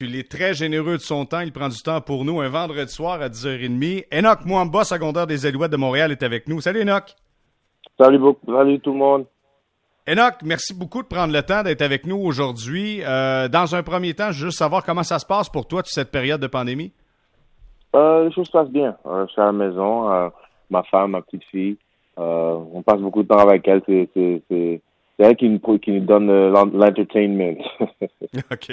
Il est très généreux de son temps. Il prend du temps pour nous un vendredi soir à 10h30. Enoch Mwamba, secondaire des Alouettes de Montréal, est avec nous. Salut Enoch. Salut, salut tout le monde. Enoch, merci beaucoup de prendre le temps d'être avec nous aujourd'hui. Euh, dans un premier temps, je veux juste savoir comment ça se passe pour toi, toute cette période de pandémie? Euh, les choses se passent bien. Euh, je suis à la maison, ma femme, ma petite fille. on passe beaucoup de temps avec elle. C'est c'est elle qui nous, qui nous donne euh, l'entertainment. OK.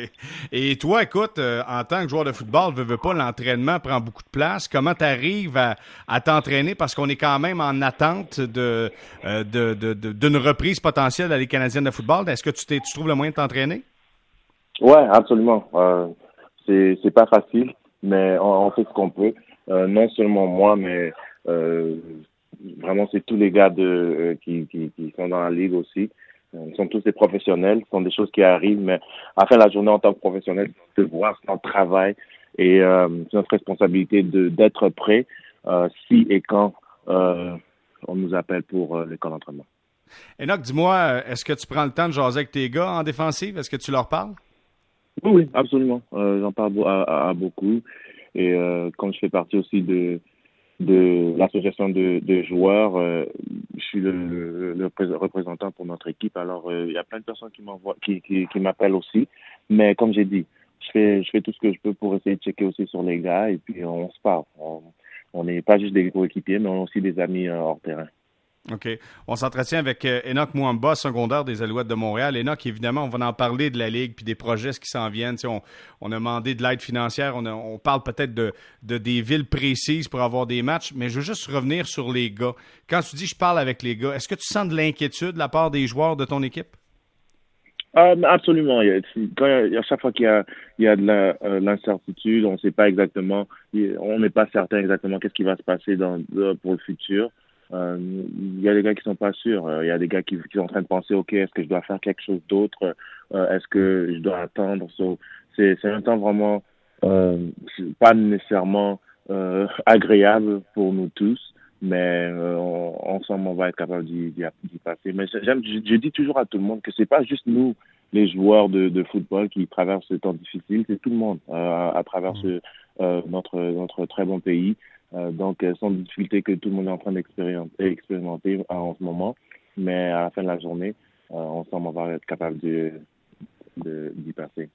Et toi, écoute, euh, en tant que joueur de football, veux, veux pas, l'entraînement prend beaucoup de place. Comment tu arrives à, à t'entraîner? Parce qu'on est quand même en attente de, euh, de, de, d'une reprise potentielle de la Ligue canadienne de football. Est-ce que tu, tu trouves le moyen de t'entraîner? Oui, absolument. Euh, c'est, c'est pas facile, mais on, fait ce qu'on peut. non seulement moi, mais vraiment, c'est tous les gars de, qui, qui, qui sont dans la ligue aussi. Ils sont tous des professionnels, ce sont des choses qui arrivent, mais à la fin de la journée, en tant que professionnel, c'est voir notre travail et euh, c'est notre responsabilité de d'être prêt euh, si et quand euh, on nous appelle pour euh, l'école d'entraînement. Enoch, dis-moi, est-ce que tu prends le temps de jaser avec tes gars en défensive? Est-ce que tu leur parles? Oui, oui, absolument. J'en parle à, beaucoup. Et comme je fais partie aussi de de l'association de, de, joueurs. Euh, je suis le, le, représentant pour notre équipe. Alors, euh, il y a plein de personnes qui m'envoient, qui, qui, qui m'appellent aussi. Mais comme j'ai dit, je fais, je fais tout ce que je peux pour essayer de checker aussi sur les gars et puis on se parle. On n'est pas juste des coéquipiers, mais on est aussi des amis euh, hors terrain. OK. On s'entretient avec euh, Enoch Mwamba, secondaire des Alouettes de Montréal. Enoch, évidemment, on va en parler de la Ligue puis des projets qui s'en viennent. On, on, a demandé de l'aide financière. On, on parle peut-être de, de, des villes précises pour avoir des matchs, mais je veux juste revenir sur les gars. Quand tu dis je parle avec les gars, est-ce que tu sens de l'inquiétude de la part des joueurs de ton équipe? Euh, absolument. quand à chaque fois qu'il y a, il y a de euh, l'incertitude, on ne sait pas exactement, on n'est pas certain exactement qu'est-ce qui va se passer dans, pour le futur. Euh, il y a des gars qui sont pas sûrs. Euh, il y a des gars qui, sont en train de penser, ok, est-ce que je dois faire quelque chose d'autre? Euh, Est-ce que je dois attendre? C'est un temps vraiment pas nécessairement agréable pour nous tous, mais ensemble on va être capable d'y passer. Mais j'aime, je, je, dis toujours à tout le monde que c'est pas juste nous les joueurs de, football qui traversent ce temps difficile, c'est tout le monde à travers ce, notre notre très bon pays. Euh, donc, sans difficulté que tout le monde est en train d'expérimenter en ce moment. Mais à la fin de la journée, euh, ensemble, on va être capable d'y de, passer.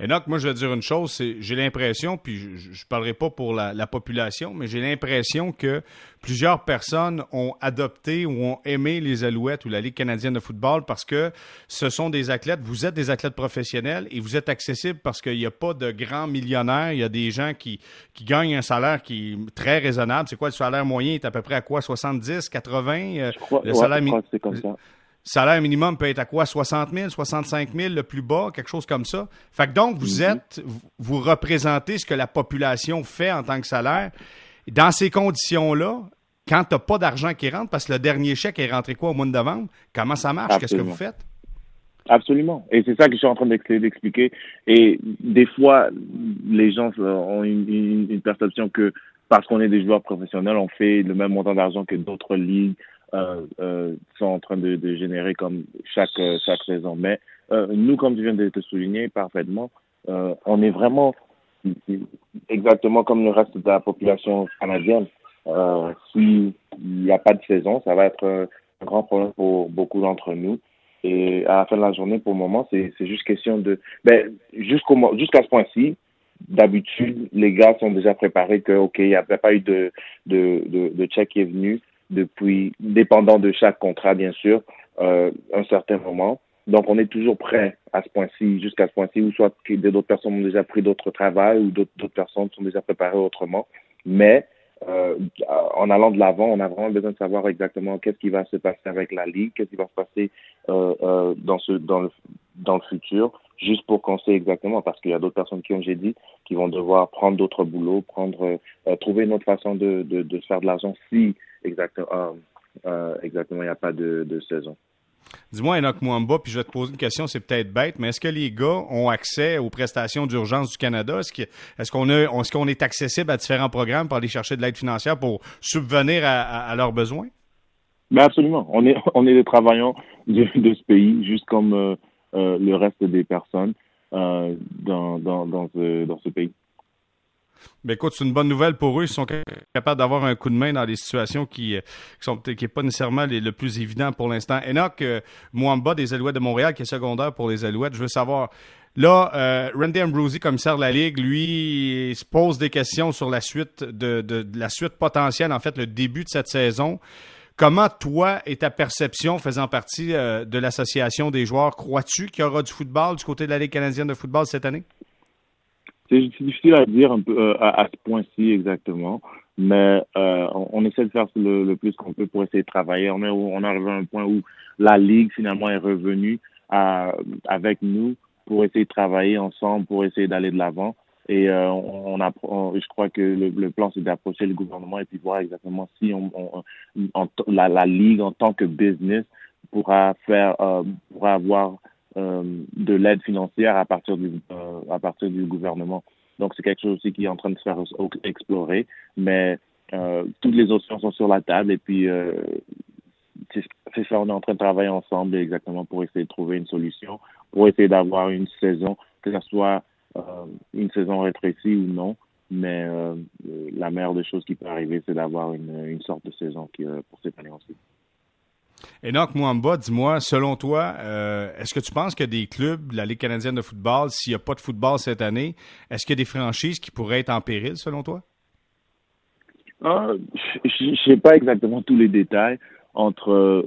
Enoch, moi, je vais dire une chose, c'est j'ai l'impression, puis je ne parlerai pas pour la, population, mais j'ai l'impression que plusieurs personnes ont adopté ou ont aimé les Alouettes ou la Ligue canadienne de football parce que ce sont des athlètes, vous êtes des athlètes professionnels et vous êtes accessibles parce qu'il n'y a pas de grands millionnaires, il y a des gens qui, qui gagnent un salaire qui est très raisonnable. C'est quoi le salaire moyen? est à peu près à quoi? 70, 80? Euh, le salaire c'est comme ça salaire minimum peut être à quoi? 60 000, 65 000, le plus bas, quelque chose comme ça. Fait que donc, vous mhm. êtes, vous représentez ce que la population fait en tant que salaire. Dans ces conditions-là, quand tu n'as pas d'argent qui rentre, parce que le dernier chèque est rentré quoi au mois de novembre, comment ça marche? Qu'est-ce que vous faites? Absolument. Et c'est ça que je suis en train d'expliquer. Et des fois, les gens ont une perception que parce qu'on est des joueurs professionnels, on fait le même montant d'argent que d'autres ligues euh, euh, sont en train de, de, générer comme chaque euh, chaque saison. Mais euh, nous, comme tu viens de te souligner parfaitement, euh, on est vraiment exactement comme le reste de la population canadienne. Euh, S'il n'y a pas de saison, ça va être un grand problème pour beaucoup d'entre nous. Et à la fin de la journée, pour le moment, c'est juste question de... Ben, jusqu'à ce point-ci, d'habitude, les gars sont déjà préparés que, OK, il n'y a pas eu de, de, de, de check qui est venu depuis, dépendant de chaque contrat, bien sûr, euh, un certain moment. Donc, on est toujours prêt à ce point-ci, jusqu'à ce point-ci, ou soit que d'autres personnes ont déjà pris d'autres travails, ou d'autres personnes sont déjà préparées autrement. Mais euh, en allant de l'avant, on a vraiment besoin de savoir exactement qu'est-ce qui va se passer avec la ligue, qu'est-ce qui va se passer euh, euh, dans ce dans le dans le futur, juste pour qu'on sait exactement, parce qu'il y a d'autres personnes qui, ont j'ai dit, qui vont devoir prendre d'autres boulots, prendre euh, trouver une autre façon de, de, de faire de l'argent si exactement euh, euh, exactement il n'y a pas de, de saison. Dis-moi, Enoch Mwamba, puis je vais te poser une question, c'est peut-être bête, mais est-ce que les gars ont accès aux prestations d'urgence du Canada? Est-ce qu'on est, est, qu'on est accessible à différents programmes pour aller chercher de l'aide financière pour subvenir à, leurs besoins? Ben absolument. On est, on est des travailleurs de, ce pays, juste comme euh, euh, le reste des personnes. dans, dans, dans, ce, dans ce pays. Ben écoute, c'est une bonne nouvelle pour eux. Ils sont capables d'avoir un coup de main dans des situations qui, qui sont qui pas nécessairement les, le plus évident pour l'instant. Enoch euh, Mwamba des Alouettes de Montréal, qui est secondaire pour les Alouettes, je veux savoir. Là, euh, Randy Ambrosi, commissaire de la Ligue, lui, il se pose des questions sur la suite de, la suite potentielle, en fait, le début de cette saison. Comment toi et ta perception faisant partie euh, de l'association des joueurs, crois-tu qu'il y aura du football du côté de la Ligue canadienne de football cette année? C'est difficile à dire un peu euh, à, ce point-ci exactement, mais euh, on, essaie de faire le, plus qu'on peut pour essayer de travailler. On est, on arrivé à un point où la ligue finalement est revenue à, avec nous pour essayer de travailler ensemble, pour essayer d'aller de l'avant. Et euh, on, apprend, je crois que le, plan, c'est d'approcher le gouvernement et puis voir exactement si on, on la, la, ligue en tant que business pourra faire, euh, pourra avoir euh, de l'aide financière à partir du euh, à partir du gouvernement. Donc c'est quelque chose aussi qui est en train de se faire explorer, mais euh, toutes les options sont sur la table et puis euh, c'est ça, on est en train de travailler ensemble exactement pour essayer de trouver une solution, pour essayer d'avoir une saison, que ce soit euh, une saison rétrécie ou non, mais euh, la meilleure des choses qui peut arriver, c'est d'avoir une, une sorte de saison qui, pour cette année aussi. Enoch Mwamba, dis-moi, selon toi, euh, est-ce que tu penses que des clubs la Ligue canadienne de football, s'il n'y a pas de football cette année, est-ce qu'il y a des franchises qui pourraient être en péril, selon toi? Ah, je ne sais pas exactement tous les détails entre euh,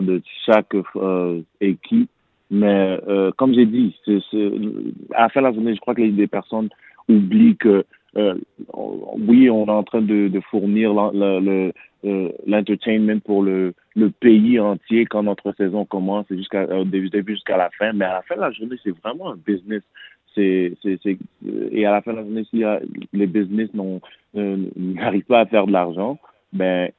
de chaque euh, équipe, mais euh, comme j'ai dit, à la fin de la journée, je crois que les, les personnes oublient que euh, oui, on est en train de, de fournir euh, l'entertainment pour le, le pays entier quand notre saison commence jusqu'à au début, début jusqu'à la fin. Mais à la fin de la journée, c'est vraiment un business. C'est, c'est, et à la fin de la journée, si les business n'arrivent pas à faire de l'argent, ben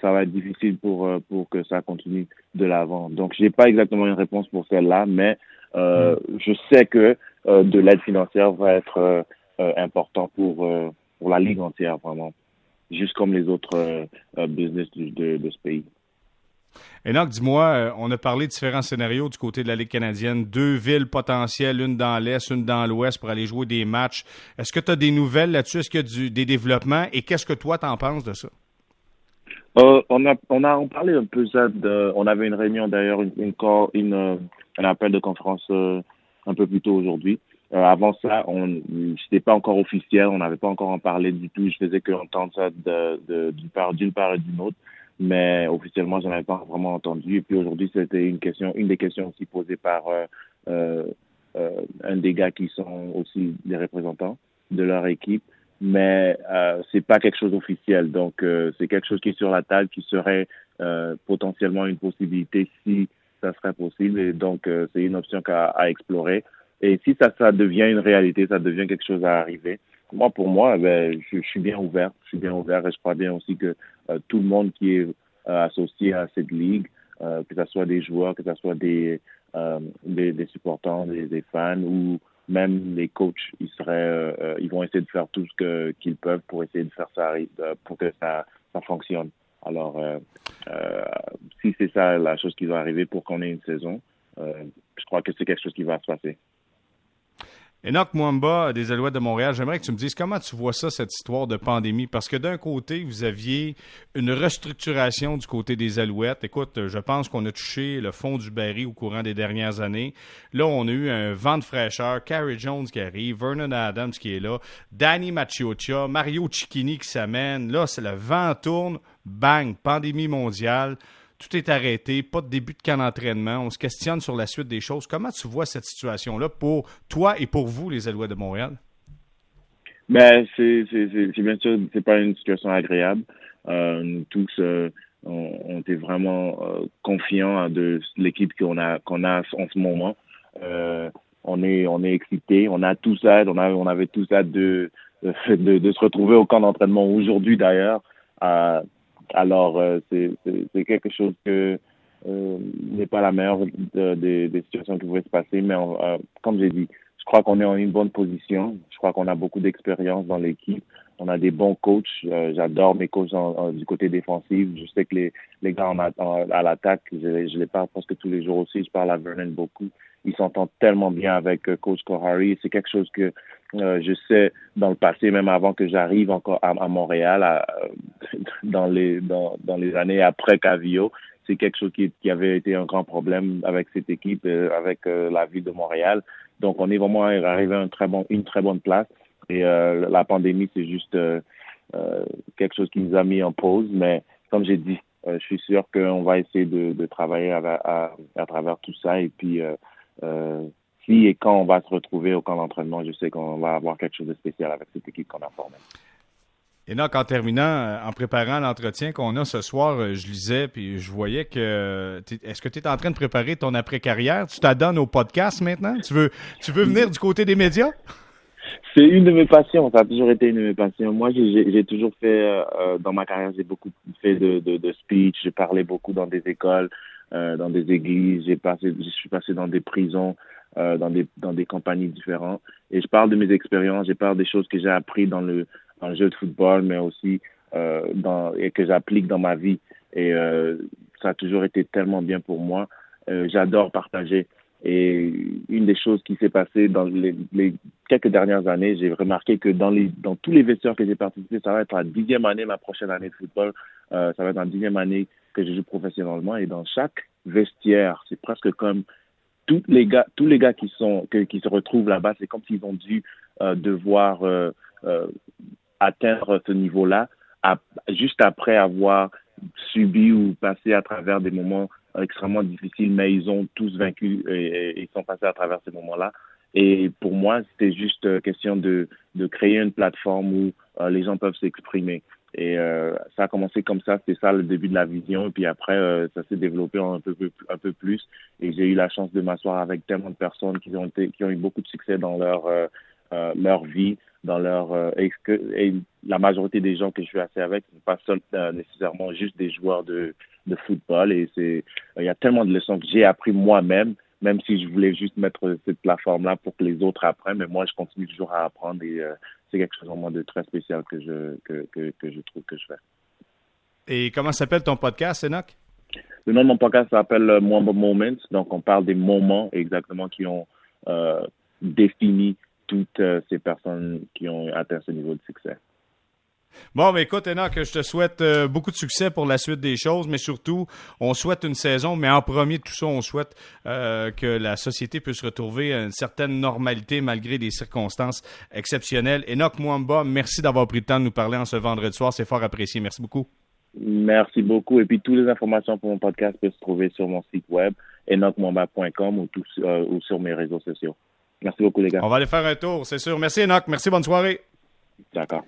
ça va être difficile pour euh, pour que ça continue de l'avant. Donc, j'ai pas exactement une réponse pour celle-là, mais euh, mm. je sais que euh, de l'aide financière va être euh, important pour, euh, pour la Ligue entière, vraiment. Juste comme les autres euh, business de, de, ce pays. Enoch, dis-moi, on a parlé de différents scénarios du côté de la Ligue canadienne. Deux villes potentielles, une dans l'Est, une dans l'Ouest pour aller jouer des matchs. Est-ce que tu as des nouvelles là-dessus? Est-ce qu'il y a du, des développements? Et qu'est-ce que toi, t'en penses de ça? Euh, on a on a parlé un peu ça. De, on avait une réunion d'ailleurs, une, une, une, un appel de conférence un peu plus tôt aujourd'hui. Euh, avant ça, on c'était pas encore officiel, on n'avait pas encore en parlé du tout. Je faisais que entendre ça d'une part, d'une part et d'une autre, mais officiellement, j'en avais pas vraiment entendu. Et puis aujourd'hui, c'était une question, une des questions aussi posées par euh, euh, euh un des gars qui sont aussi des représentants de leur équipe, mais euh, c'est pas quelque chose d'officiel. Donc euh, c'est quelque chose qui est sur la table, qui serait potentiellement une possibilité si ça serait possible. Et donc c'est une option à, à explorer. Et si ça, ça devient une réalité, ça devient quelque chose à arriver, moi, pour moi, ben, je, suis bien ouvert. Je suis bien ouvert et je crois bien aussi que euh, tout le monde qui est euh, associé à cette ligue, euh, que ce soit des joueurs, que ce soit des, des, des, supporters, des, fans ou même les coachs, ils seraient, ils vont essayer de faire tout ce qu'ils peuvent pour essayer de faire ça, pour que ça, ça fonctionne. Alors, si c'est ça la chose qui va arriver pour qu'on ait une saison, je crois que c'est quelque chose qui va se passer. Enoch Mwamba des Alouettes de Montréal, j'aimerais que tu me dises comment tu vois ça, cette histoire de pandémie, parce que d'un côté, vous aviez une restructuration du côté des Alouettes. Écoute, je pense qu'on a touché le fond du baril au courant des dernières années. Là, on a eu un vent de fraîcheur, Carrie Jones qui arrive, Vernon Adams qui est là, Danny Machiocha, Mario Cicchini qui s'amène. Là, c'est le vent tourne, bang, pandémie mondiale tout est arrêté, pas de début de camp d'entraînement. On se questionne sur la suite des choses. Comment tu vois cette situation-là pour toi et pour vous, les Alouettes de Montréal? Ben, c'est, bien sûr, c'est pas une situation agréable. Euh, nous tous, euh, on, était vraiment euh, confiants de l'équipe qu'on a a en ce moment. on est on est excité, on a tous hâte, on a on avait tous hâte de de, de se retrouver au camp d'entraînement aujourd'hui d'ailleurs. Alors, euh, c'est quelque chose que euh, n'est pas la meilleure des, situations qui pouvaient se passer, mais euh, comme j'ai dit, je crois qu'on est en une bonne position. Je crois qu'on a beaucoup d'expérience dans l'équipe. On a des bons coachs. Euh, j'adore mes coachs du côté défensif. Je sais que les, les gars à l'attaque, je, je, les parle presque tous les jours aussi. Je parle à Vernon beaucoup. Il s'entend tellement bien avec coach Kohari. C'est quelque chose que je sais dans le passé, même avant que j'arrive encore à, Montréal, dans les dans, les années après Cavio, c'est quelque chose qui, avait été un grand problème avec cette équipe, avec la ville de Montréal. Donc, on est vraiment arrivé à une très bonne place. Et euh, la pandémie, c'est juste euh, euh, quelque chose qui nous a mis en pause. Mais comme j'ai dit, je suis sûr qu'on va essayer de, de travailler à, à, travers tout ça. Et puis, si et quand on va se retrouver au camp d'entraînement, je sais qu'on va avoir quelque chose de spécial avec cette équipe qu'on a formée. Et donc, en terminant, en préparant l'entretien qu'on a ce soir, je lisais, puis je voyais que. Est-ce que tu es en train de préparer ton après-carrière? Tu t'adonnes au podcast maintenant? Tu veux, tu veux venir du côté des médias? C'est une de mes passions, ça a toujours été une de mes passions. Moi, j'ai toujours fait, euh, euh, dans ma carrière, j'ai beaucoup fait de, de, de speech, j'ai parlé beaucoup dans des écoles, euh, dans des églises, j'ai je suis passé dans des prisons, euh, dans des dans des compagnies différentes. Et je parle de mes expériences, je parle des choses que j'ai appris dans le dans jeu de football, mais aussi euh, dans et que j'applique dans ma vie. Et ça a toujours été tellement bien pour moi. J'adore partager. Et une des choses qui s'est passée dans les, quelques dernières années, j'ai remarqué que dans, les, dans tous les vestiaires que j'ai participé, ça va être la dixième année, ma prochaine année de football, ça va être la dixième année que je joue professionnellement. Et dans chaque vestiaire, c'est presque comme tous les gars, tous les gars qui sont qui se retrouvent là-bas, c'est comme s'ils ont dû euh, devoir euh, euh, atteindre ce niveau-là juste après avoir subi ou passé à travers des moments extrêmement difficiles, mais ils ont tous vaincu et, ils sont passés à travers ces moments-là. Et pour moi, c'était juste question de, créer une plateforme où les gens peuvent s'exprimer. Et euh, ça a commencé comme ça, c'était ça le début de la vision. Et puis après, euh, ça s'est développé un peu, plus. Et j'ai eu la chance de m'asseoir avec tellement de personnes qui ont, été, qui ont eu beaucoup de succès dans leur, leur vie, dans leur euh, et, la majorité des gens que je suis assez avec ne sont pas seuls, euh, nécessairement juste des joueurs de, de football et c'est il y a tellement de leçons que j'ai appris moi-même même si je voulais juste mettre cette plateforme là pour que les autres apprennent mais moi je continue toujours à apprendre et euh, c'est quelque chose moi de très spécial que je que, que, que je trouve que je fais. Et comment s'appelle ton podcast, Enoch? Le nom de mon podcast s'appelle Mwamba Moments. Donc, on parle des moments exactement qui ont euh, défini toutes euh, ces personnes qui ont atteint ce niveau de succès. Bon, mais écoute, Enoch, je te souhaite euh, beaucoup de succès pour la suite des choses, mais surtout, on souhaite une saison, mais en premier de tout ça, on souhaite euh, que la société puisse retrouver une certaine normalité malgré des circonstances exceptionnelles. Enoch Mwamba, merci d'avoir pris le temps de nous parler en ce vendredi soir. C'est fort apprécié. Merci beaucoup. Merci beaucoup. Et puis, toutes les informations pour mon podcast peuvent se trouver sur mon site web, enochmwamba.com ou, ou sur mes réseaux sociaux. Merci beaucoup, les gars. On va aller faire un tour, c'est sûr. Merci, Enoch. Merci, bonne soirée. D'accord.